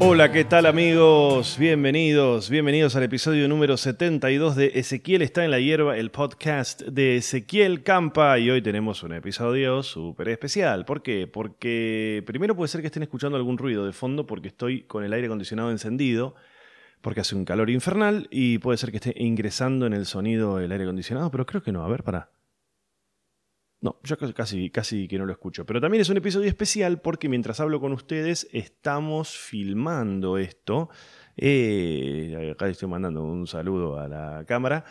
Hola, ¿qué tal amigos? Bienvenidos, bienvenidos al episodio número 72 de Ezequiel está en la hierba, el podcast de Ezequiel Campa y hoy tenemos un episodio súper especial. ¿Por qué? Porque primero puede ser que estén escuchando algún ruido de fondo porque estoy con el aire acondicionado encendido, porque hace un calor infernal y puede ser que esté ingresando en el sonido el aire acondicionado, pero creo que no. A ver, para. No, yo casi, casi que no lo escucho. Pero también es un episodio especial porque mientras hablo con ustedes estamos filmando esto. Eh, acá estoy mandando un saludo a la cámara.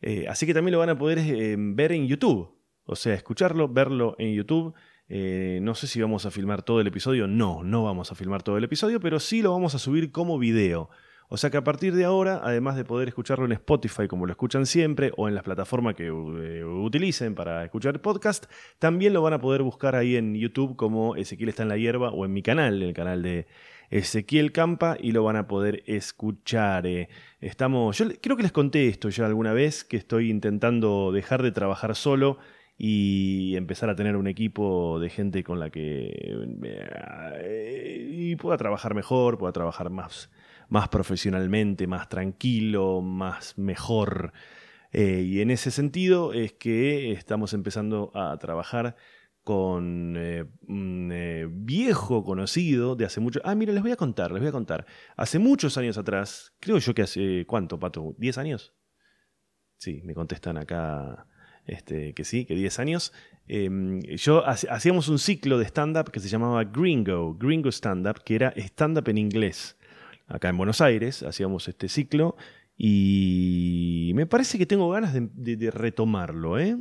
Eh, así que también lo van a poder eh, ver en YouTube. O sea, escucharlo, verlo en YouTube. no sé si vamos a filmar todo el episodio. No, no vamos a filmar todo el episodio, pero sí lo vamos a subir como video. O sea que a partir de ahora, además de poder escucharlo en Spotify como lo escuchan siempre o en las plataformas que eh, utilicen para escuchar podcast, también lo van a poder buscar ahí en YouTube como Ezequiel está en la hierba o en mi canal, el canal de Ezequiel Campa y lo van a poder escuchar. Eh. Estamos, yo creo que les conté esto ya alguna vez que estoy intentando dejar de trabajar solo y empezar a tener un equipo de gente con la que eh, y pueda trabajar mejor, pueda trabajar más más profesionalmente, más tranquilo, más mejor. Eh, y en ese sentido es que estamos empezando a trabajar con eh, un eh, viejo conocido de hace mucho... Ah, mira, les voy a contar, les voy a contar. Hace muchos años atrás, creo yo que hace... ¿Cuánto, Pato? ¿10 años? Sí, me contestan acá este, que sí, que 10 años. Em, yo hacíamos un ciclo de stand-up que se llamaba Gringo, Gringo Stand-up, que era stand-up en inglés acá en Buenos Aires, hacíamos este ciclo y me parece que tengo ganas de, retomarlo, ¿eh?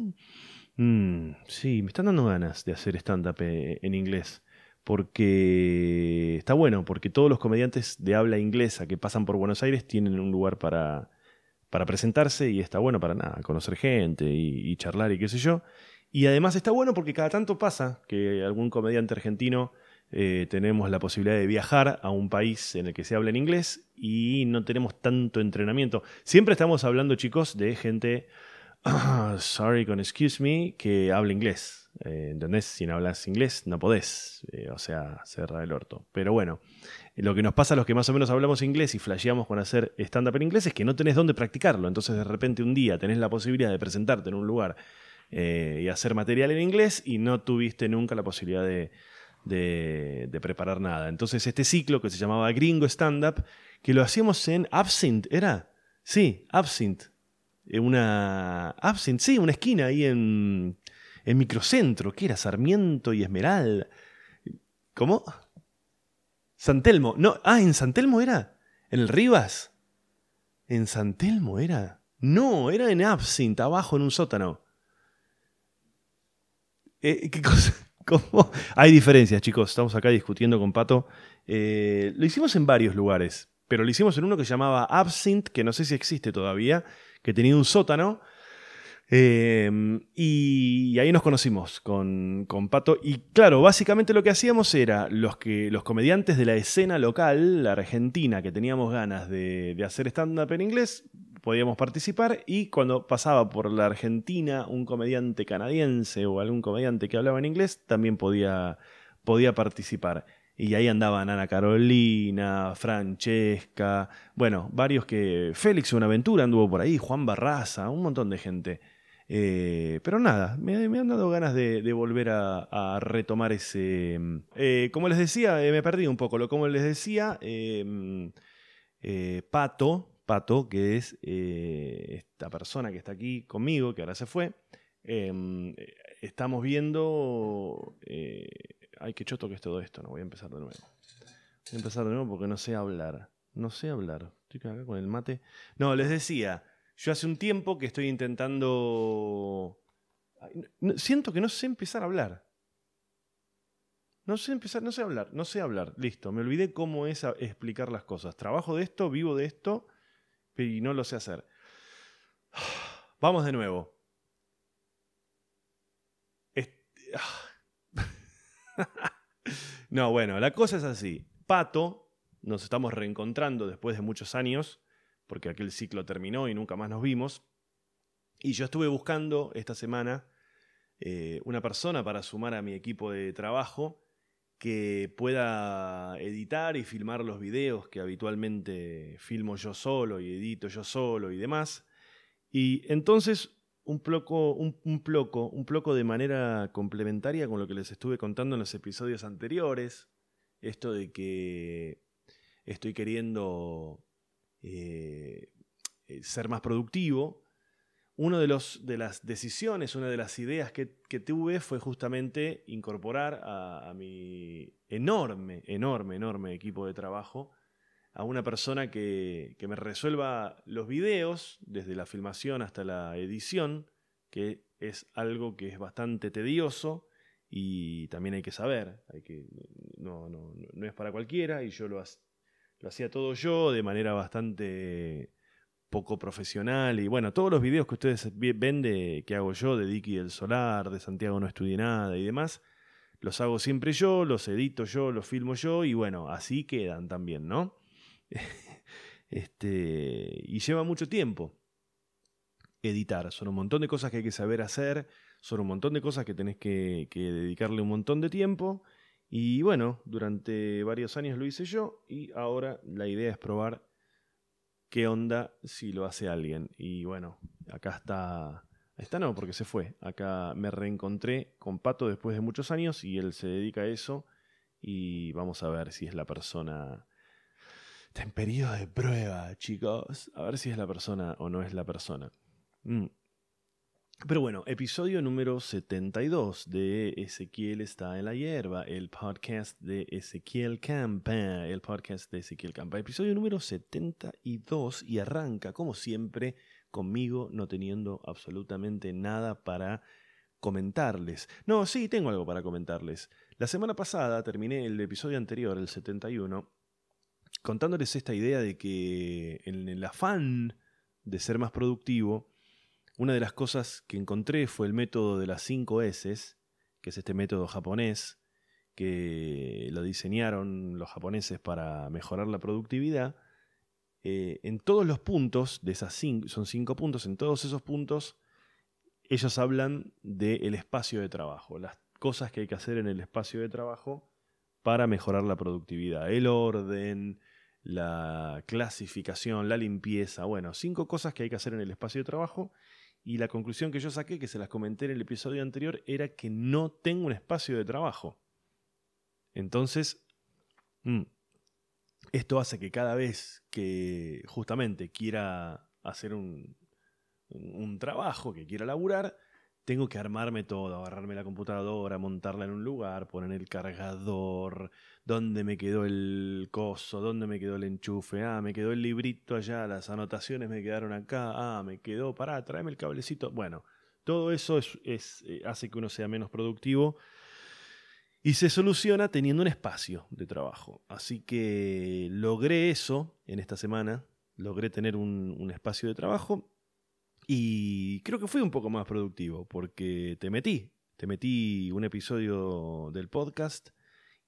Mm, sí, me están dando ganas de hacer stand-up eh, en inglés. Porque está bueno, porque todos los comediantes de habla inglesa que pasan por Buenos Aires tienen un lugar para, presentarse y está bueno para nada, conocer gente y, y charlar y qué sé yo. Y además está bueno porque cada tanto pasa que algún comediante argentino eh, tenemos la posibilidad de viajar a un país en el que se habla en inglés y no tenemos tanto entrenamiento. Siempre estamos hablando, chicos, de gente, sorry con excuse me, que habla inglés. Eh, ¿Entendés? Si no hablas inglés, no podés. Eh, o sea, cerra el orto. Pero bueno, lo que nos pasa a los que más o menos hablamos inglés y flasheamos con hacer stand-up en inglés es que no tenés dónde practicarlo. Entonces, de repente, un día tenés la posibilidad de presentarte en un lugar y hacer material en inglés y no tuviste nunca la posibilidad de de, preparar nada. Entonces este ciclo que se llamaba Gringo Stand Up, que lo hacíamos en Absinthe, ¿era? Sí, Absinthe. Una... Absinthe, sí, una esquina ahí en, en Microcentro, que era Sarmiento y Esmeralda. ¿Cómo? San Telmo. No, ah, en San Telmo era. ¿En el Rivas? ¿En San Telmo era? No, era en Absinthe, abajo en un sótano. Eh, ¿Qué cosa? Hay diferencias, chicos. Estamos acá discutiendo con Pato. Eh, lo hicimos en varios lugares, pero lo hicimos en uno que se llamaba Absinthe, que no sé si existe todavía, que tenía un sótano. Eh, y ahí nos conocimos con, Pato. Y claro, básicamente lo que hacíamos era los, que, los comediantes de la escena local, la argentina, que teníamos ganas de, de hacer stand-up en inglés, podíamos participar y cuando pasaba por la Argentina un comediante canadiense o algún comediante que hablaba en inglés, también podía, podía participar. Y ahí andaban Ana Carolina, Francesca, bueno, varios que... Félix Buenaventura anduvo por ahí, Juan Barraza, un montón de gente. Eh, pero nada, me, han dado ganas de, volver a, retomar ese... Eh, como les decía, eh, me perdí un poco. Lo como les decía, Pato, Pato, que es eh, esta persona que está aquí conmigo, que ahora se fue, em, eh, estamos viendo... Eh, ay, qué choto que es todo esto, no voy a empezar de nuevo. Voy a empezar de nuevo porque no sé hablar. No sé hablar. Estoy acá con el mate. No, les decía, yo hace un tiempo que estoy intentando... siento que no sé empezar a hablar. No sé empezar, no sé hablar, no sé hablar. Listo, me olvidé cómo es explicar las cosas. Trabajo de esto, vivo de esto y no lo sé hacer. Vamos de nuevo. no, bueno, la cosa es así. Pato, nos estamos reencontrando después de muchos años, porque aquel ciclo terminó y nunca más nos vimos. Y yo estuve buscando esta semana eh, una persona para sumar a mi equipo de trabajo que pueda editar y filmar los videos que habitualmente filmo yo solo y edito yo solo y demás. Y entonces un ploco, un, un ploco, un ploco de manera complementaria con lo que les estuve contando en los episodios anteriores. Esto de que estoy queriendo eh, eh, ser más productivo. Una de, de las decisiones, una de las ideas que, tuve fue justamente incorporar a, mi enorme, enorme, enorme equipo de trabajo a una persona que, que, me resuelva los videos, desde la filmación hasta la edición, que es algo que es bastante tedioso y también hay que saber, hay que, no, no, no es para cualquiera y yo lo, lo hacía todo yo de manera bastante poco profesional y bueno, todos los videos que ustedes ven de que hago yo de Dicky del Solar, de Santiago no estudié nada y demás, los hago siempre yo, los edito yo, los filmo yo y bueno, así quedan también, ¿no? este, y lleva mucho tiempo editar, son un montón de cosas que hay que saber hacer, son un montón de cosas que tenés que, que dedicarle un montón de tiempo y bueno, durante varios años lo hice yo y ahora la idea es probar qué onda si lo hace alguien. Y bueno, acá está... Esta no, porque se fue. Acá me reencontré con Pato después de muchos años y él se dedica a eso. Y vamos a ver si es la persona... Está en periodo de prueba, chicos. A ver si es la persona o no es la persona. Mm. Pero bueno, episodio número 72 de Ezequiel está en la hierba, el podcast de Ezequiel Campa, el podcast de Ezequiel Campa, episodio número 72 y arranca como siempre conmigo no teniendo absolutamente nada para comentarles. No, sí, tengo algo para comentarles. La semana pasada terminé el episodio anterior, el 71, contándoles esta idea de que en el afán de ser más productivo, una de las cosas que encontré fue el método de las 5 S, que es este método japonés que lo diseñaron los japoneses para mejorar la productividad. Eh, en todos los puntos de esas cinco, son cinco puntos, en todos esos puntos ellos hablan del espacio de trabajo, las cosas que hay que hacer en el espacio de trabajo para mejorar la productividad, el orden, la clasificación, la limpieza, bueno, cinco cosas que hay que hacer en el espacio de trabajo y la conclusión que yo saqué, que se las comenté en el episodio anterior, era que no tengo un espacio de trabajo. Entonces, mm, esto hace que cada vez que justamente quiera hacer un, un trabajo, que quiera laburar, tengo que armarme todo, agarrarme la computadora, montarla en un lugar, poner el cargador, dónde me quedó el coso, dónde me quedó el enchufe, ah, me quedó el librito allá, las anotaciones me quedaron acá, ah, me quedó, pará, tráeme el cablecito. Bueno, todo eso es, eh, hace que uno sea menos productivo y se soluciona teniendo un espacio de trabajo. Así que logré eso en esta semana, logré tener un, un espacio de trabajo y creo que fui un poco más productivo porque te metí, te metí un episodio del podcast.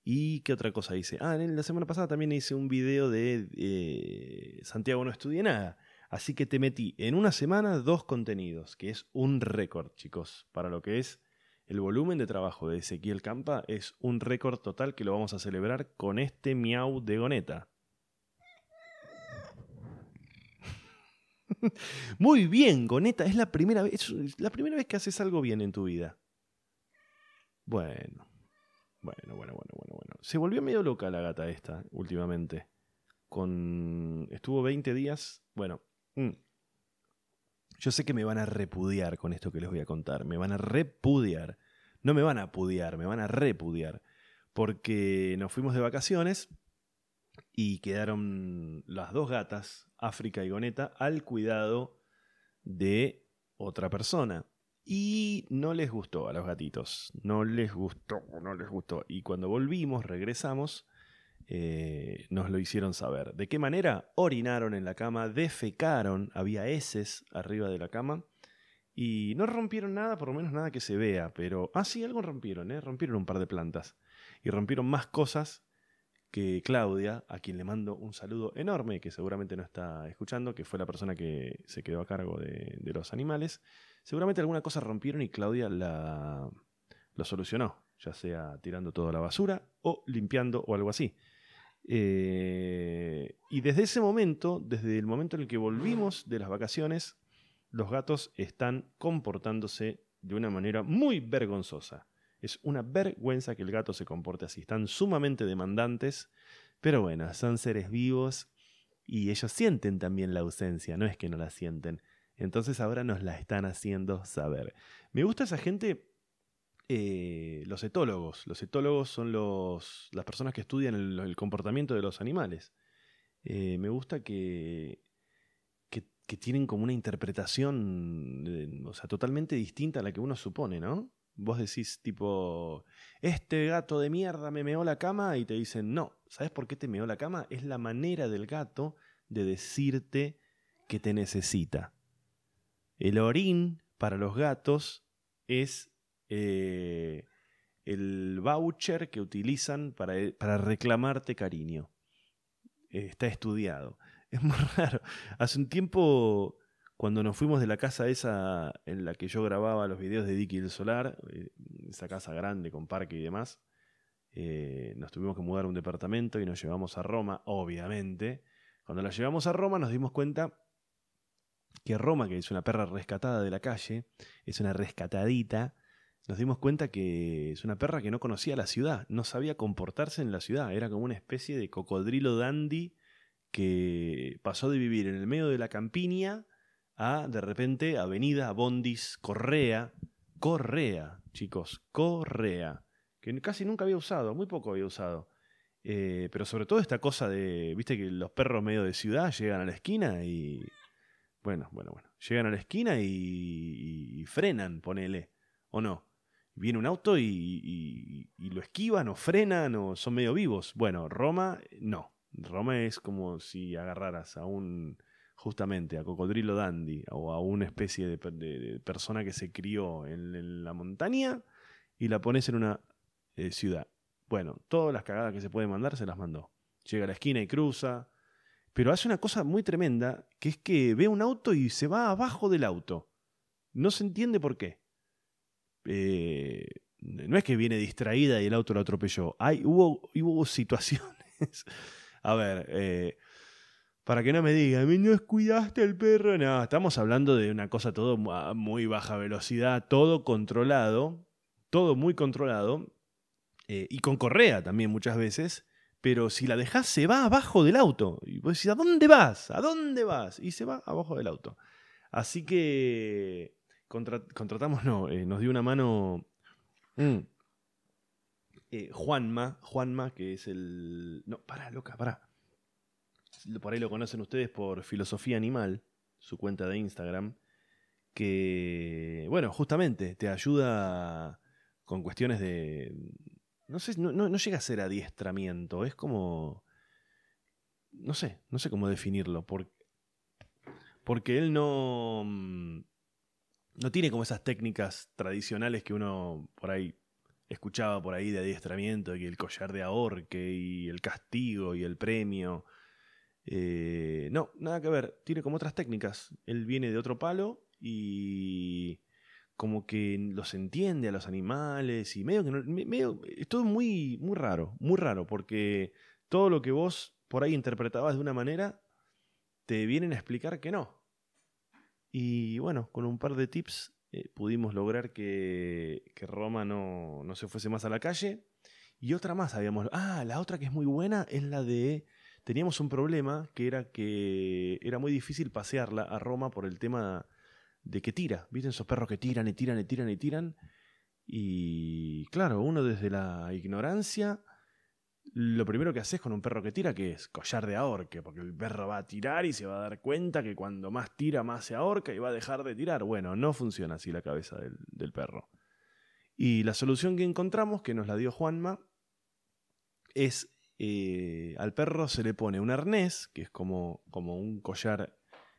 ¿Y qué otra cosa hice? Ah, la semana pasada también hice un video de eh, Santiago no estudié nada. Así que te metí en una semana dos contenidos, que es un récord, chicos, para lo que es el volumen de trabajo de Ezequiel Campa. Es un récord total que lo vamos a celebrar con este miau de goneta. Muy bien, Goneta, es la primera vez, la primera vez que haces algo bien en tu vida. Bueno, bueno, bueno, bueno, bueno, bueno. Se volvió medio loca la gata esta últimamente. Con. Estuvo 20 días. Bueno. Mm. Yo sé que me van a repudiar con esto que les voy a contar. Me van a repudiar. No me van a pudiar, me van a repudiar. Porque nos fuimos de vacaciones y quedaron las dos gatas, África y Goneta, al cuidado de otra persona. Y no les gustó a los gatitos, no les gustó, no les gustó. Y cuando volvimos, regresamos, eh, nos lo hicieron saber. ¿De qué manera? Orinaron en la cama, defecaron, había heces arriba de la cama. Y no rompieron nada, por lo menos nada que se vea, pero... Ah, sí, algo rompieron, ¿eh? Rompieron un par de plantas. Y rompieron más cosas que Claudia, a quien le mando un saludo enorme, que seguramente no está escuchando, que fue la persona que se quedó a cargo de, los animales, seguramente alguna cosa rompieron y Claudia la, lo solucionó. ya sea tirando toda la basura o limpiando o algo así. Eh, y desde ese momento, desde el momento en el que volvimos de las vacaciones, los gatos están comportándose de una manera muy vergonzosa. Es una vergüenza que el gato se comporte así. Están sumamente demandantes, pero bueno, son seres vivos y ellos sienten también la ausencia, no es que no la sienten. Entonces ahora nos la están haciendo saber. Me gusta esa gente, eh, los etólogos. Los etólogos son los, las personas que estudian el, comportamiento de los animales. Eh, me gusta que, que, tienen como una interpretación, eh, o sea, totalmente distinta a la que uno supone, ¿no? Vos decís tipo, este gato de mierda me meó la cama y te dicen, no, ¿sabes por qué te meó la cama? Es la manera del gato de decirte que te necesita. El orín para los gatos es eh, el voucher que utilizan para, para reclamarte cariño. está estudiado. Es muy raro. Hace un tiempo cuando nos fuimos de la casa esa en la que yo grababa los videos de Dicky el Solar, eh, esa casa grande con parque y demás, eh, nos tuvimos que mudar a un departamento y nos llevamos a Roma, obviamente. Cuando la llevamos a Roma nos dimos cuenta que Roma, que es una perra rescatada de la calle, es una rescatadita, nos dimos cuenta que es una perra que no conocía la ciudad, no sabía comportarse en la ciudad, era como una especie de cocodrilo dandy que pasó de vivir en el medio de la campiña a de repente Avenida Bondis Correa, Correa, chicos, Correa, que casi nunca había usado, muy poco había usado. Eh, pero sobre todo esta cosa de, viste que los perros medio de ciudad llegan a la esquina y... Bueno, bueno, bueno. Llegan a la esquina y, frenan, ponele. ¿O no? Viene un auto y, y, lo esquivan o frenan o son medio vivos. Bueno, Roma, no. Roma es como si agarraras a un justamente a Cocodrilo Dandy o a una especie de, persona que se crió en, la montaña y la pones en una eh, ciudad. Bueno, todas las cagadas que se puede mandar se las mandó. Llega a la esquina y cruza, pero hace una cosa muy tremenda, que es que ve un auto y se va abajo del auto. No se entiende por qué. Eh, no es que viene distraída y el auto lo atropelló. Hay, hubo, hubo situaciones. a ver, eh, para que no me digan, no cuidaste el perro. No, estamos hablando de una cosa todo a muy baja velocidad, todo controlado, todo muy controlado, eh, y con correa también muchas veces. Pero si la dejas, se va abajo del auto. Y vos decís, ¿a dónde vas? ¿A dónde vas? Y se va abajo del auto. Así que contratamos, no, eh, nos dio una mano mm, eh, Juanma, Juanma, que es el... No, para, loca, para por ahí lo conocen ustedes por Filosofía Animal, su cuenta de Instagram, que, bueno, justamente te ayuda con cuestiones de... No sé, no, llega a ser adiestramiento, es como... No sé, no sé cómo definirlo, porque, porque él no... No tiene como esas técnicas tradicionales que uno por ahí escuchaba por ahí de adiestramiento, y el collar de ahorque y el castigo y el premio. Eh, no, nada que ver. Tiene como otras técnicas. Él viene de otro palo y como que los entiende a los animales y medio que no, medio, es todo muy, muy raro, muy raro, porque todo lo que vos por ahí interpretabas de una manera, te vienen a explicar que no. Y bueno, con un par de tips eh, pudimos lograr que, que Roma no, no se fuese más a la calle. Y otra más habíamos... Ah, la otra que es muy buena es la de teníamos un problema que era que era muy difícil pasearla a Roma por el tema de que tira. ¿Viste esos perros que tiran y tiran y tiran y tiran? Y claro, uno desde la ignorancia, lo primero que haces con un perro que tira, que es collar de ahorque, porque el perro va a tirar y se va a dar cuenta que cuando más tira, más se ahorca y va a dejar de tirar. Bueno, no funciona así la cabeza del, del perro. Y la solución que encontramos, que nos la dio Juanma, es eh, al perro se le pone un arnés, que es como, como un collar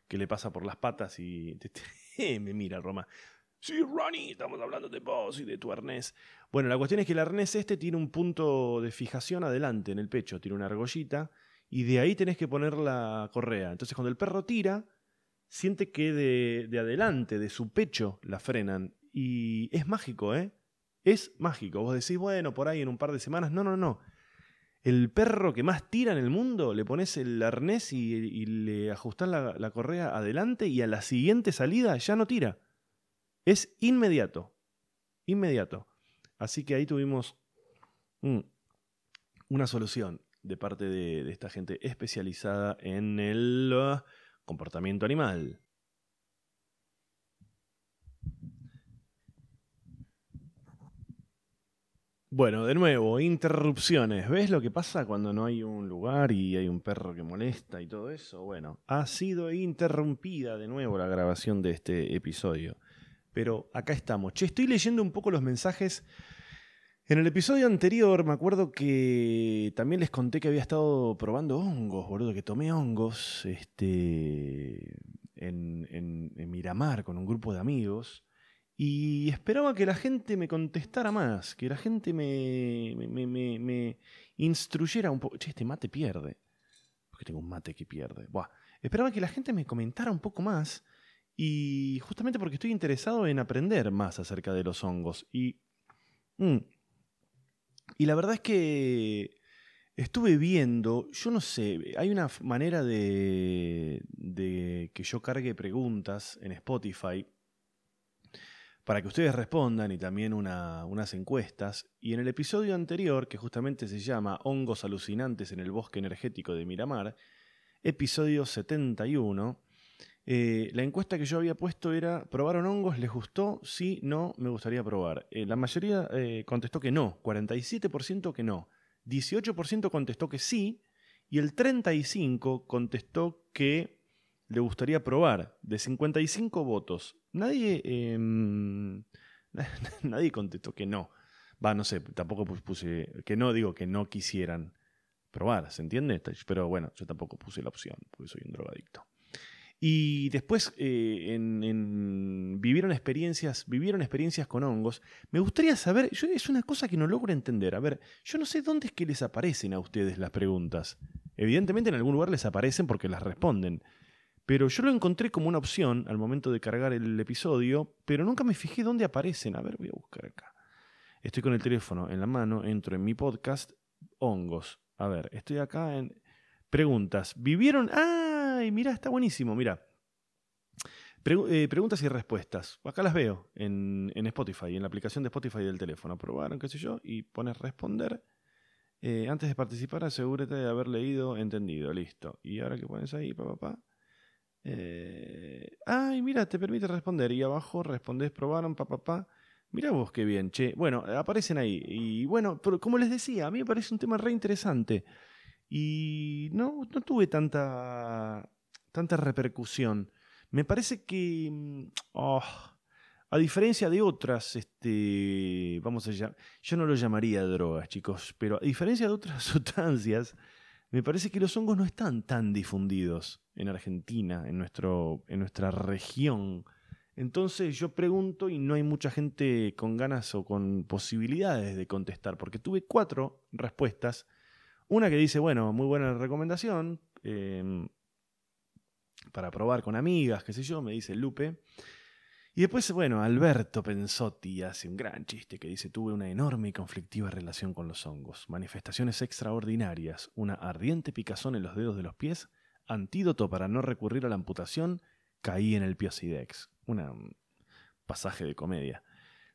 que le pasa por las patas y me mira Roma. Sí, Ronnie, estamos hablando de vos y de tu arnés. Bueno, la cuestión es que el arnés este tiene un punto de fijación adelante en el pecho, tiene una argollita, y de ahí tenés que poner la correa. Entonces cuando el perro tira, siente que de, de adelante, de su pecho, la frenan. Y es mágico, ¿eh? Es mágico. Vos decís, bueno, por ahí en un par de semanas. No, no, no. El perro que más tira en el mundo, le pones el arnés y, le ajustás la, correa adelante y a la siguiente salida ya no tira. Es inmediato. Inmediato. Así que ahí tuvimos mm, una solución de parte de, esta gente especializada en el uh, comportamiento animal. Bueno, de nuevo, interrupciones. ¿Ves lo que pasa cuando no hay un lugar y hay un perro que molesta y todo eso? Bueno, ha sido interrumpida de nuevo la grabación de este episodio. Pero acá estamos. Che, estoy leyendo un poco los mensajes. En el episodio anterior me acuerdo que también les conté que había estado probando hongos, boludo, que tomé hongos este, en, en Miramar con un grupo de amigos. Y esperaba que la gente me contestara más, que la gente me, instruyera un poco. Che, este mate pierde. Porque tengo un mate que pierde. Buah. Esperaba que la gente me comentara un poco más. Y justamente porque estoy interesado en aprender más acerca de los hongos. Y. Mm, y la verdad es que. Estuve viendo, yo no sé, hay una manera de que yo cargue preguntas en Spotify para que ustedes respondan y también unas encuestas. Y en el episodio anterior, que justamente se llama Hongos alucinantes en el bosque energético de Miramar, episodio 71, eh, la encuesta que yo había puesto era, ¿probaron hongos? ¿Les gustó? Sí, no, me gustaría probar. Eh, la mayoría eh, contestó que no, 47% que no, 18% contestó que sí y el 35% contestó que le gustaría probar. De 55 votos, Nadie, em, nadie contestó que no. Va, no sé, tampoco puse que no, digo que no quisieran probar, ¿se entiende? Pero bueno, yo tampoco puse la opción, porque soy un drogadicto. Y después eh, vivieron experiencias, vivieron experiencias con hongos. Me gustaría saber, yo, es una cosa que no logro entender. A ver, yo no sé dónde es que les aparecen a ustedes las preguntas. Evidentemente en algún lugar les aparecen porque las responden. Pero yo lo encontré como una opción al momento de cargar el episodio, pero nunca me fijé dónde aparecen. A ver, voy a buscar acá. Estoy con el teléfono en la mano, entro en mi podcast, hongos. A ver, estoy acá en preguntas. ¿Vivieron? ¡Ay! Mira, está buenísimo, mira. Eh, preguntas y respuestas. Acá las veo en, en, Spotify, en la aplicación de Spotify del teléfono. Probaron, qué sé yo, y pones responder. Eh, antes de participar, asegúrate de haber leído, entendido. Listo. Y ahora que pones ahí, papá, papá. Eh, ay, mira, te permite responder. Y abajo respondes, probaron, papá, papá. Mira vos qué bien, che. Bueno, aparecen ahí. Y bueno, pero como les decía, a mí me parece un tema re interesante. Y no, no tuve tanta, tanta repercusión. Me parece que, mm, oh, a diferencia de otras, este, vamos a llamar, yo no lo llamaría drogas, chicos, pero a diferencia de otras sustancias, me parece que los hongos no están tan difundidos en Argentina, en, nuestro, en nuestra región. Entonces yo pregunto y no hay mucha gente con ganas o con posibilidades de contestar, porque tuve cuatro respuestas. Una que dice, bueno, muy buena recomendación, em, para probar con amigas, qué sé yo, me dice Lupe. Y después, bueno, Alberto Pensotti hace un gran chiste que dice, tuve una enorme y conflictiva relación con los hongos, manifestaciones extraordinarias, una ardiente picazón en los dedos de los pies, antídoto para no recurrir a la amputación, caí en el Piosidex. Un pasaje de comedia.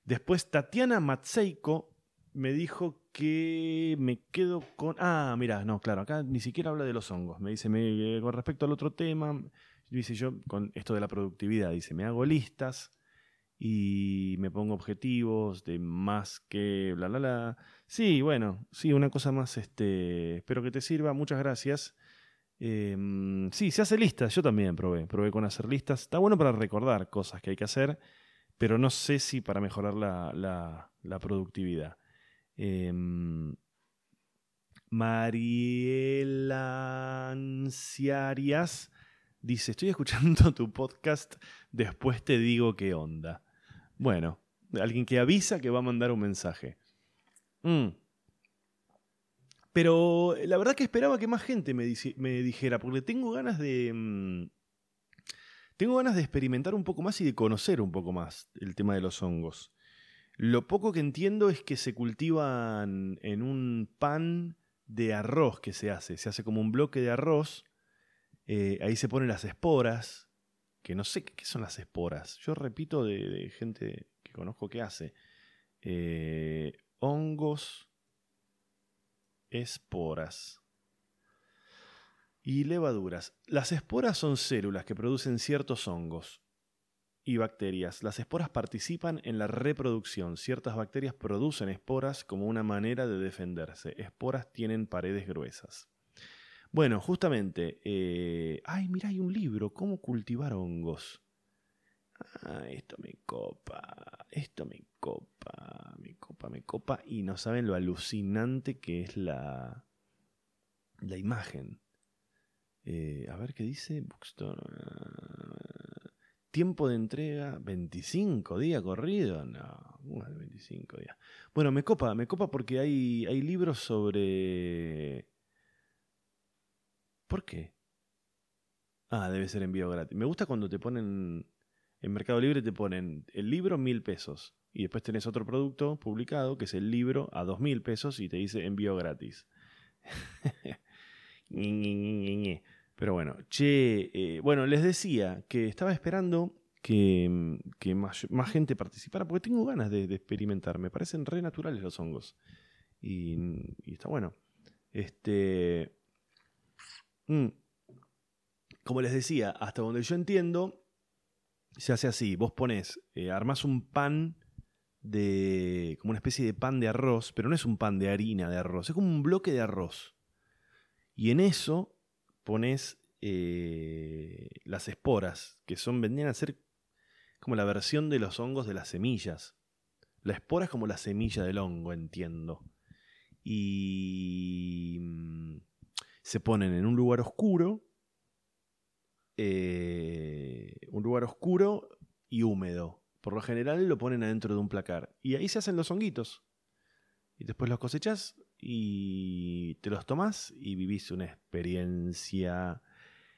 Después Tatiana Matseiko me dijo que me quedo con... Ah, mira, no, claro, acá ni siquiera habla de los hongos. Me dice, me, con respecto al otro tema, dice yo, con esto de la productividad, dice, me hago listas y me pongo objetivos de más que bla, bla, bla. Sí, bueno, sí, una cosa más, este, espero que te sirva, muchas gracias. Em, sí, se hace listas, yo también probé, probé con hacer listas. Está bueno para recordar cosas que hay que hacer, pero no sé si para mejorar la, la, productividad. Eh, Mariela Anciarias Dice, estoy escuchando tu podcast, después te digo qué onda. Bueno, alguien que avisa que va a mandar un mensaje. Mm. Pero la verdad que esperaba que más gente me, me dijera, porque tengo ganas de... Mm, tengo ganas de experimentar un poco más y de conocer un poco más el tema de los hongos. Lo poco que entiendo es que se cultivan en un pan de arroz que se hace. Se hace como un bloque de arroz. Eh, ahí se ponen las esporas. Que no sé qué, son las esporas. Yo repito de, gente que conozco que hace. Eh, hongos, esporas y levaduras. Las esporas son células que producen ciertos hongos y bacterias. Las esporas participan en la reproducción. Ciertas bacterias producen esporas como una manera de defenderse. Esporas tienen paredes gruesas. Bueno, justamente, eh, ay, mira, hay un libro, ¿Cómo cultivar hongos? Ah, esto me copa, esto me copa, me copa, me copa, y no saben lo alucinante que es la, la imagen. Eh, a ver qué dice. Bookstore. Tiempo de entrega, 25 días corrido. No, 25 días. Bueno, me copa, me copa porque hay, hay libros sobre... ¿Por qué? Ah, debe ser envío gratis. Me gusta cuando te ponen... En Mercado Libre te ponen el libro mil pesos. Y después tenés otro producto publicado que es el libro a dos mil pesos y te dice envío gratis. Pero bueno, che, eh, bueno, les decía que estaba esperando que, más, gente participara, porque tengo ganas de, experimentar. Me parecen re naturales los hongos. Y, está bueno. Este. Mm, como les decía, hasta donde yo entiendo, se hace así. Vos pones, eh, armás un pan de. como una especie de pan de arroz, pero no es un pan de harina de arroz, es como un bloque de arroz. Y en eso pones eh, las esporas, que son, vendrían a ser como la versión de los hongos de las semillas. La espora es como la semilla del hongo, entiendo. Y mm, se ponen en un lugar oscuro, eh, un lugar oscuro y húmedo. Por lo general lo ponen adentro de un placar. Y ahí se hacen los honguitos. Y después los cosechas y te los tomas y vivís una experiencia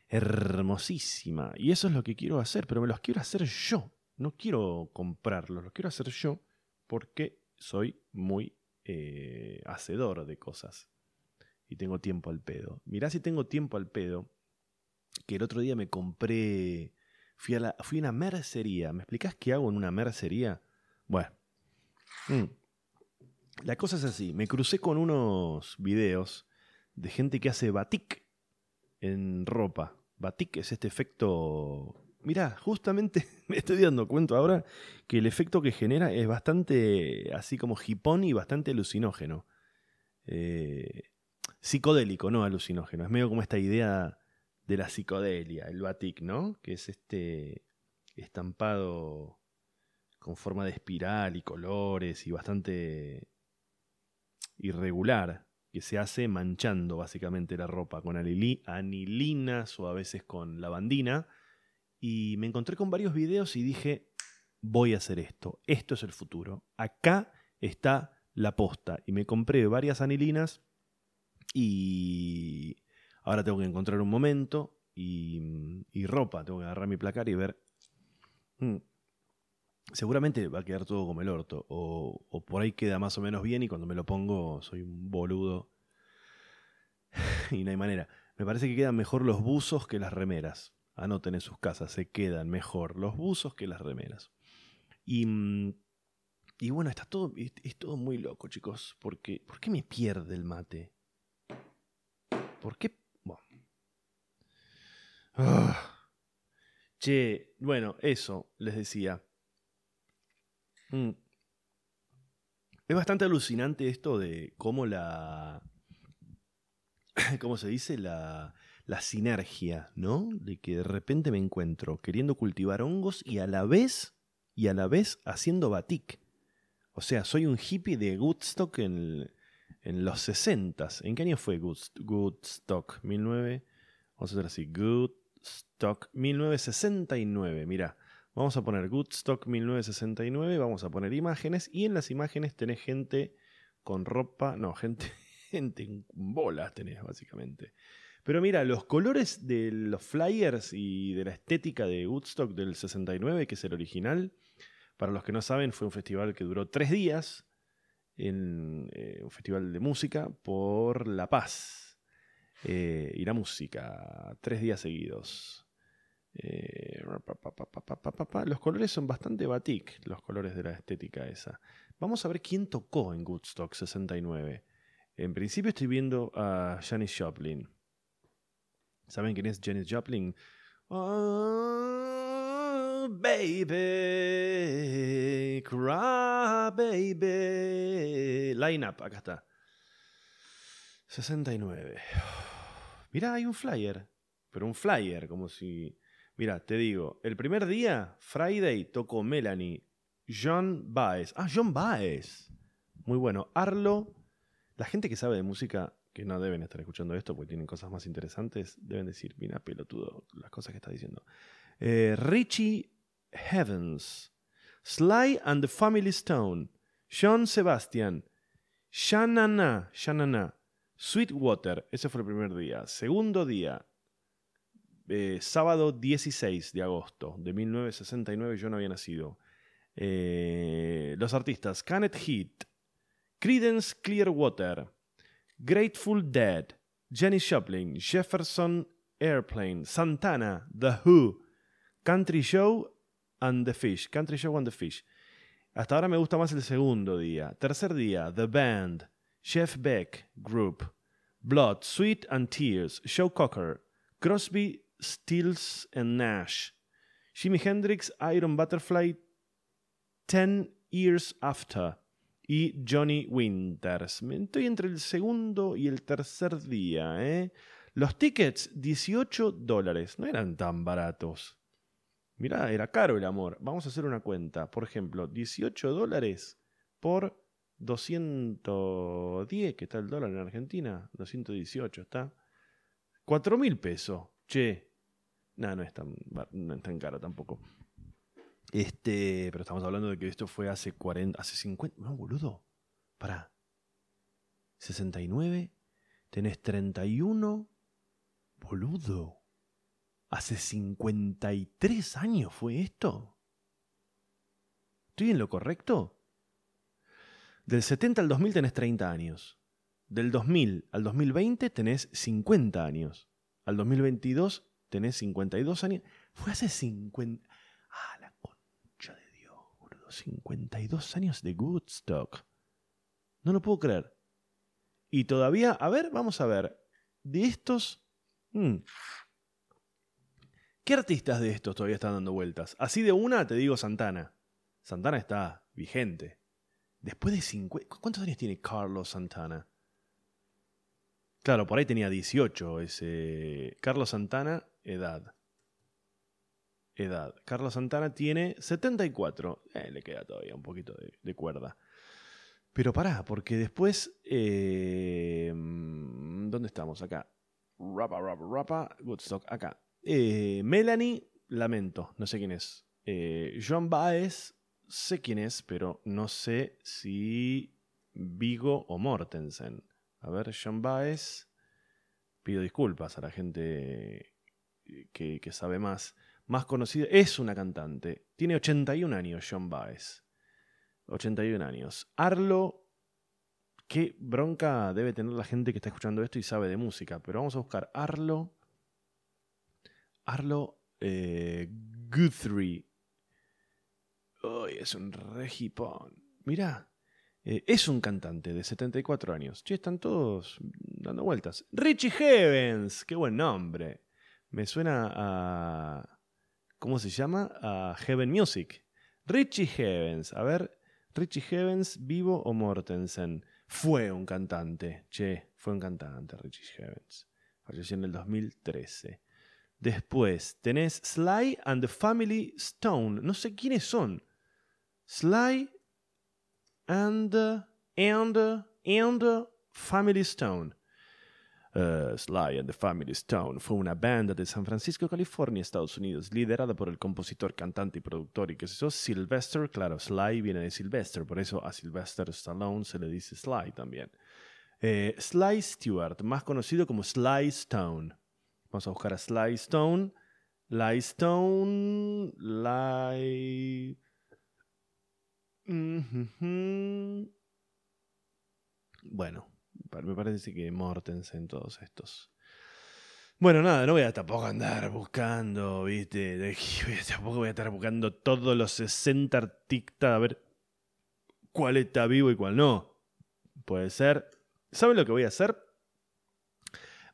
hermosísima. Y eso es lo que quiero hacer, pero me los quiero hacer yo. No quiero comprarlos, los quiero hacer yo porque soy muy eh, hacedor de cosas. Y tengo tiempo al pedo. Mirá si tengo tiempo al pedo. Que el otro día me compré. Fui a, la, fui a una mercería. ¿Me explicás qué hago en una mercería? Bueno. Mm. La cosa es así, me crucé con unos videos de gente que hace batik en ropa. Batik es este efecto... Mirá, justamente me estoy dando cuenta ahora que el efecto que genera es bastante así como hipón y bastante alucinógeno. Eh, psicodélico, no alucinógeno. Es medio como esta idea de la psicodelia, el batik, ¿no? Que es este estampado con forma de espiral y colores y bastante irregular que se hace manchando básicamente la ropa con anilinas o a veces con lavandina. Y me encontré con varios videos y dije, voy a hacer esto, esto es el futuro, acá está la posta. Y me compré varias anilinas y ahora tengo que encontrar un momento y, y ropa, tengo que agarrar mi placar y ver... Mm, seguramente va a quedar todo como el orto. O, por ahí queda más o menos bien y cuando me lo pongo soy un boludo. y no hay manera. Me parece que quedan mejor los buzos que las remeras. Anoten en sus casas, se quedan mejor los buzos que las remeras. Y, mm, y bueno, está todo, es, todo muy loco, chicos. Porque, ¿Por qué me pierde el mate? ¿Por qué? Bueno. Ah. Che, bueno, eso les decía. Mm. Es bastante alucinante esto de cómo la. ¿Cómo se dice? La, la sinergia, ¿no? De que de repente me encuentro queriendo cultivar hongos y a la vez. Y a la vez haciendo batik. O sea, soy un hippie de Woodstock en, en los 60 ¿En qué año fue Woodstock? 19. Vamos a hacer así. Woodstock 1969. Mira. Vamos a poner Goodstock 1969, vamos a poner imágenes y en las imágenes tenés gente con ropa, no, gente, gente en bolas tenés básicamente. Pero mira, los colores de los flyers y de la estética de Woodstock del 69, que es el original, Para los que no saben, fue un festival que duró tres días, en, eh, un festival de música por La Paz. Eh, y la música, tres días seguidos. Los colores son bastante batik, los colores de la estética esa. Vamos a ver quién tocó en Woodstock 69. En principio estoy viendo a Janis Joplin. ¿Saben quién es Janis Joplin? Oh, baby, cry, baby. Line up, acá está. 69. Mirá, hay un flyer. Pero un flyer, como si Mira, te digo, el primer día, Friday, tocó Melanie, John Baez. Ah, John Baez. Muy bueno. Arlo, la gente que sabe de música, que no deben estar escuchando esto porque tienen cosas más interesantes, deben decir, mira, pelotudo, las cosas que está diciendo. Eh, Richie Heavens, Sly and the Family Stone, John Sebastian, Shanana, Shanana, Sweetwater, ese fue el primer día. Segundo día, eh, sábado 16 de agosto de 1969, yo no había nacido. Eh, los artistas Canet Heat, Credence Clearwater, Grateful Dead, Jenny Joplin, Jefferson Airplane, Santana, The Who, Country Show and the Fish. Country Show and the Fish. Hasta ahora me gusta más el segundo día. Tercer día, The Band, Jeff Beck Group, Blood, Sweet and Tears, Joe Cocker, Crosby, Stills and Nash. Jimi Hendrix, Iron Butterfly, Ten Years After y Johnny Winters. Estoy entre el segundo y el tercer día. ¿eh? Los tickets, 18 dólares. No eran tan baratos. Mirá, era caro el amor. Vamos a hacer una cuenta. Por ejemplo, 18 dólares por 210, que está el dólar en Argentina. 218 está. 4 mil pesos. Che, no, no es tan, no es tan caro tampoco. Este, pero estamos hablando de que esto fue hace 40, hace 50, no, boludo. Para. 69, tenés 31, boludo. Hace 53 años fue esto. ¿Estoy en lo correcto? Del 70 al 2000 tenés 30 años. Del 2000 al 2020 tenés 50 años. Al 2022 tenés 52 años. Fue hace 50. Ah, la concha de Dios, boludo. 52 años de Woodstock. No lo puedo creer. Y todavía, a ver, vamos a ver. De estos. Hmm, ¿Qué artistas de estos todavía están dando vueltas? Así de una te digo Santana. Santana está vigente. Después de 50. ¿Cuántos años tiene Carlos Santana? Claro, por ahí tenía 18 ese. Carlos Santana Edad. Edad. Carlos Santana tiene 74. Eh, le queda todavía un poquito de, cuerda. Pero pará, porque después... Eh, ¿Dónde estamos? Acá. Rapa, rapa, rapa. Woodstock. Acá. Eh, Melanie, lamento. No sé quién es. John Baez, sé quién es, pero no sé si Vigo o Mortensen. A ver, John Baez. Pido disculpas a la gente que, sabe más, más conocida, es una cantante. Tiene 81 años, John Baez. 81 años. Arlo, qué bronca debe tener la gente que está escuchando esto y sabe de música, pero vamos a buscar Arlo. Arlo eh, Guthrie. Uy, es un regipón. Mira, eh, es un cantante de 74 años. Che, están todos dando vueltas. Richie Heavens, qué buen nombre. Me suena a. ¿Cómo se llama? A Heaven Music. Richie Heavens. A ver, Richie Heavens, vivo o Mortensen. Fue un cantante. Che, fue un cantante, Richie Heavens. Falleció en el 2013. Después tenés Sly and the Family Stone. No sé quiénes son. Sly and, and, and Family Stone. Uh, Sly and the Family Stone fue una banda de San Francisco, California, Estados Unidos, liderada por el compositor, cantante y productor y que se Sylvester. Claro, Sly viene de Sylvester, por eso a Sylvester Stallone se le dice Sly también. Eh, Sly Stewart, más conocido como Sly Stone. Vamos a buscar a Sly Stone. Sly Stone. Bueno, me parece que Mortensen todos estos. Bueno, nada, no voy a tampoco andar buscando, ¿viste? Tampoco voy a estar buscando todos los 60 artistas a ver cuál está vivo y cuál no. Puede ser. ¿Saben lo que voy a hacer?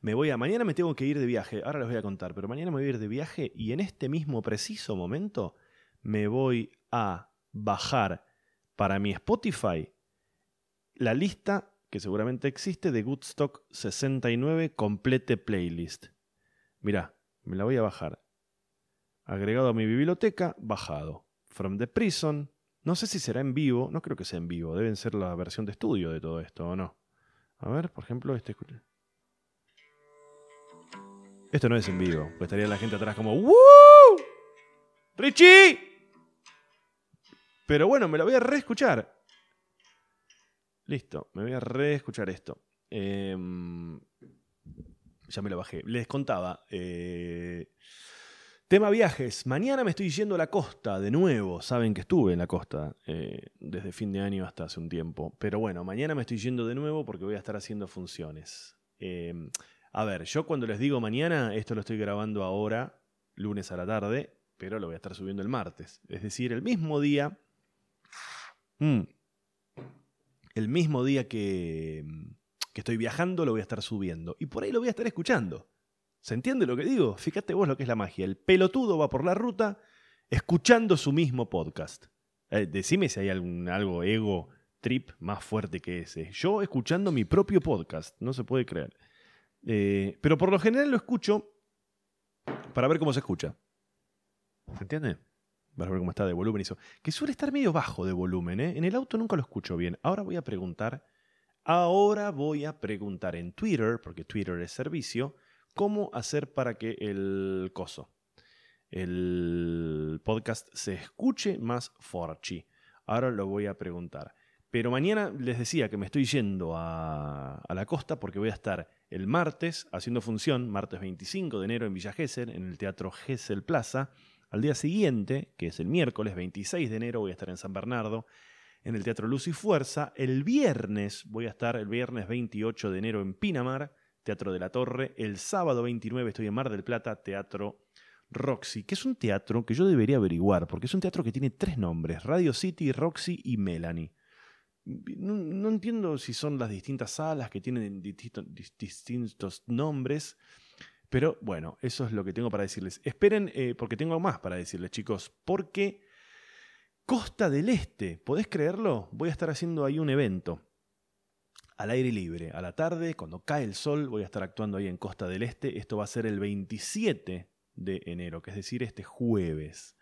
Me voy a. Mañana me tengo que ir de viaje. Ahora les voy a contar, pero mañana me voy a ir de viaje y en este mismo preciso momento me voy a bajar para mi Spotify la lista que seguramente existe de Goodstock 69 Complete Playlist. Mirá, me la voy a bajar. Agregado a mi biblioteca, bajado. From the Prison. No sé si será en vivo, no creo que sea en vivo, deben ser la versión de estudio de todo esto, ¿o no? A ver, por ejemplo, este. Esto no es en vivo, pues estaría la gente atrás como ¡Woo! ¡Richie! Pero bueno, me la voy a reescuchar. Listo, me voy a reescuchar esto. Em, ya me lo bajé. Les contaba. Eh, tema viajes. Mañana me estoy yendo a la costa de nuevo. Saben que estuve en la costa eh, desde fin de año hasta hace un tiempo. Pero bueno, mañana me estoy yendo de nuevo porque voy a estar haciendo funciones. Em, a ver, yo cuando les digo mañana, esto lo estoy grabando ahora, lunes a la tarde, pero lo voy a estar subiendo el martes. Es decir, el mismo día. Mm, el mismo día que, que estoy viajando lo voy a estar subiendo. Y por ahí lo voy a estar escuchando. ¿Se entiende lo que digo? Fíjate vos lo que es la magia. El pelotudo va por la ruta escuchando su mismo podcast. Eh, decime si hay algún, algo ego trip más fuerte que ese. Yo escuchando mi propio podcast, no se puede creer. Eh, pero por lo general lo escucho para ver cómo se escucha. ¿Se entiende? Vas a ver cómo está de volumen eso. Que suele estar medio bajo de volumen, ¿eh? En el auto nunca lo escucho bien. Ahora voy a preguntar. Ahora voy a preguntar en Twitter, porque Twitter es servicio, cómo hacer para que el coso, el podcast se escuche más forchi. Ahora lo voy a preguntar. Pero mañana les decía que me estoy yendo a, la costa porque voy a estar el martes haciendo función, martes 25 de enero en Villa Gesell, en el Teatro Gesell Plaza. Al día siguiente, que es el miércoles 26 de enero, voy a estar en San Bernardo, en el Teatro Luz y Fuerza. El viernes voy a estar, el viernes 28 de enero, en Pinamar, Teatro de la Torre. El sábado 29 estoy en Mar del Plata, Teatro Roxy, que es un teatro que yo debería averiguar, porque es un teatro que tiene tres nombres, Radio City, Roxy y Melanie. No, entiendo si son las distintas salas que tienen distintos nombres, pero bueno, eso es lo que tengo para decirles. Esperen, eh, porque tengo más para decirles, chicos. Porque Costa del Este, ¿podés creerlo? Voy a estar haciendo ahí un evento. Al aire libre, a la tarde, cuando cae el sol, voy a estar actuando ahí en Costa del Este. Esto va a ser el 27 de enero, que es decir, este jueves.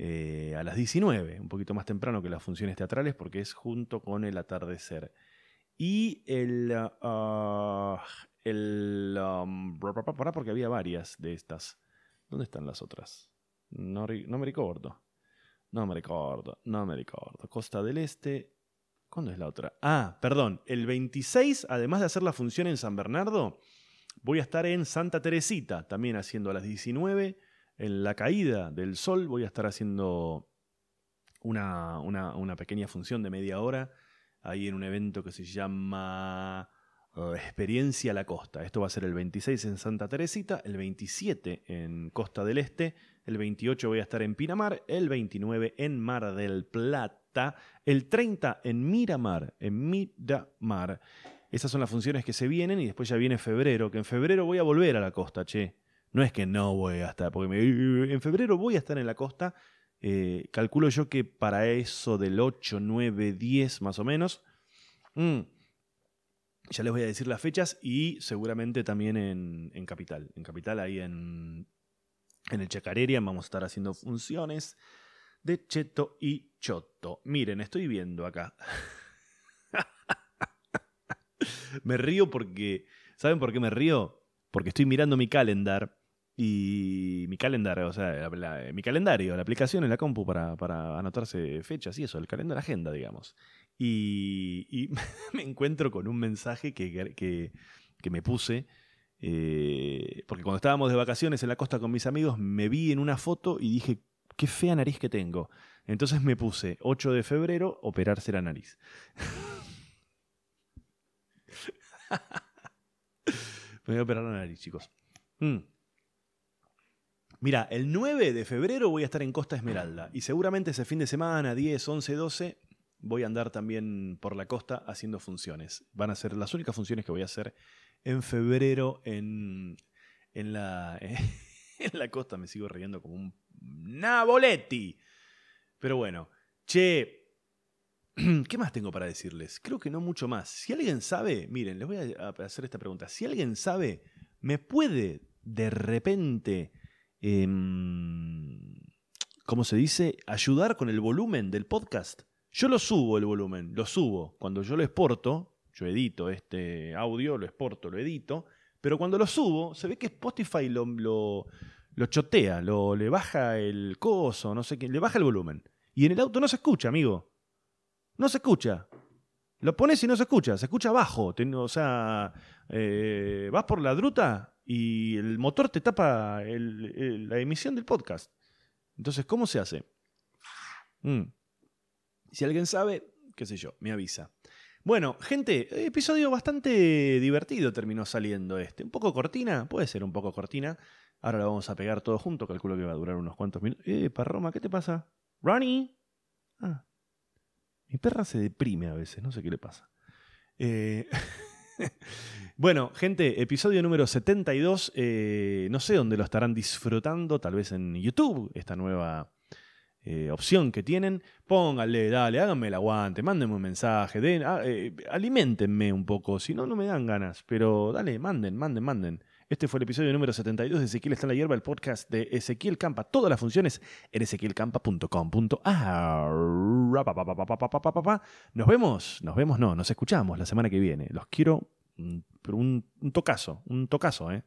Eh, a las 19, un poquito más temprano que las funciones teatrales, porque es junto con el atardecer. Y el, ah, el. Um, porque había varias de estas. ¿Dónde están las otras? No, no me recuerdo. No me recuerdo. No me recuerdo. Costa del Este. ¿Cuándo es la otra? Ah, perdón. El 26, además de hacer la función en San Bernardo, voy a estar en Santa Teresita, también haciendo a las 19. En la caída del sol voy a estar haciendo una, una, pequeña función de media hora ahí en un evento que se llama Experiencia La Costa. Esto va a ser el 26 en Santa Teresita, el 27 en Costa del Este, el 28 voy a estar en Pinamar, el 29 en Mar del Plata, el 30 en Miramar, en Miramar. Esas son las funciones que se vienen y después ya viene febrero, que en febrero voy a volver a la costa, che. No es que no voy a estar, porque en febrero voy a estar en la costa. Eh, calculo yo que para eso del 8, 9, 10 más o menos. Mm, ya les voy a decir las fechas y seguramente también en, Capital. En Capital, ahí en, en el Chacarerian, vamos a estar haciendo funciones de Cheto y Choto. Miren, estoy viendo acá. me río porque. ¿Saben por qué me río? Porque estoy mirando mi calendar y mi calendario, o sea, mi calendario, la aplicación en la compu para, anotarse fechas y eso, el calendario, agenda, digamos. Y, me encuentro con un mensaje que, que, me puse, eh, porque cuando estábamos de vacaciones en la costa con mis amigos, me vi en una foto y dije, qué fea nariz que tengo. Entonces me puse 8 de febrero, operarse la nariz. me voy a operar la nariz, chicos. Mm. Mira, el 9 de febrero voy a estar en Costa Esmeralda y seguramente ese fin de semana, 10, 11, 12, voy a andar también por la costa haciendo funciones. Van a ser las únicas funciones que voy a hacer en febrero en, en, la, en la costa. Me sigo riendo como un Naboletti. Pero bueno, che, ¿qué más tengo para decirles? Creo que no mucho más. Si alguien sabe, miren, les voy a hacer esta pregunta. Si alguien sabe, ¿me puede de repente, em, ¿cómo se dice? Ayudar con el volumen del podcast. Yo lo subo el volumen, lo subo. Cuando yo lo exporto, yo edito este audio, lo exporto, lo edito, pero cuando lo subo, se ve que Spotify lo, chotea, lo, le baja el coso, no sé qué, le baja el volumen. Y en el auto no se escucha, amigo. No se escucha. Lo pones y no se escucha, se escucha bajo. o sea, eh, vas por la druta y el motor te tapa la emisión del podcast. Entonces, ¿cómo se hace? Mm. Si alguien sabe, qué sé yo, me avisa. Bueno, gente, episodio bastante divertido terminó saliendo este. Un poco cortina, puede ser un poco cortina. Ahora lo vamos a pegar todo junto, calculo que va a durar unos cuantos minutos. Eh, Roma, ¿qué te pasa? ¿Ronnie? Ah. Mi perra se deprime a veces, no sé qué le pasa. Eh, bueno, gente, episodio número 72. Eh, no sé dónde lo estarán disfrutando, tal vez en YouTube, esta nueva eh, opción que tienen, pónganle, dale, háganme el aguante, mándenme un mensaje, den, ah, eh, alimentenme un poco, si no, no me dan ganas, pero dale, manden, manden, manden. Este fue el episodio número 72 de Ezequiel está en la hierba, el podcast de Ezequiel Campa. Todas las funciones en ezequielcampa.com.ar. Nos vemos, nos vemos, no, nos escuchamos la semana que viene. Los quiero, un, un tocazo, un tocazo, ¿eh?